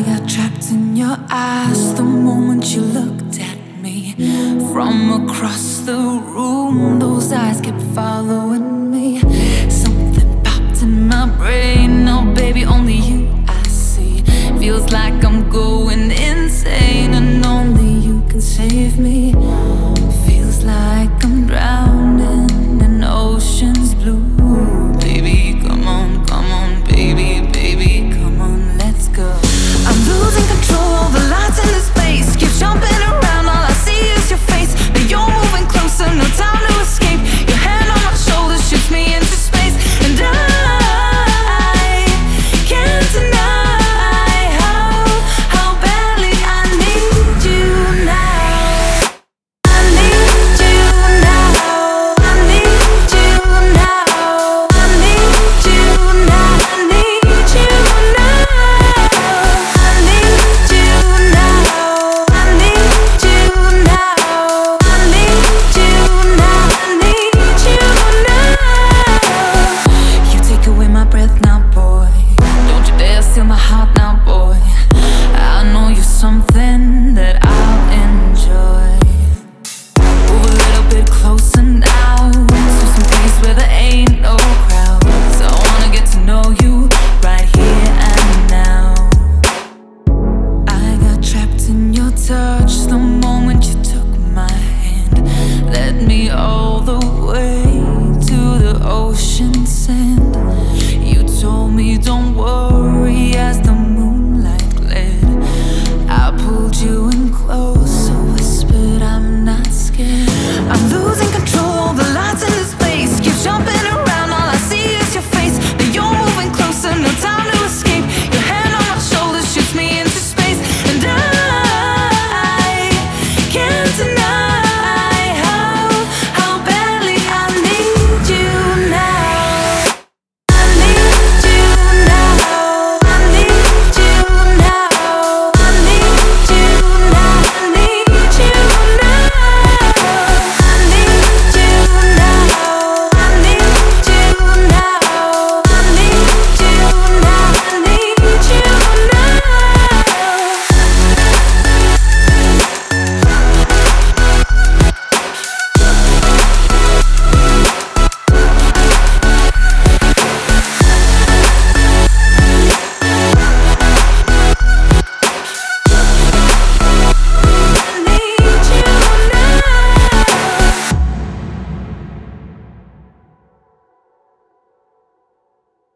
I got trapped in your eyes the moment you looked at me. From across the room, those eyes kept following me. don't worry.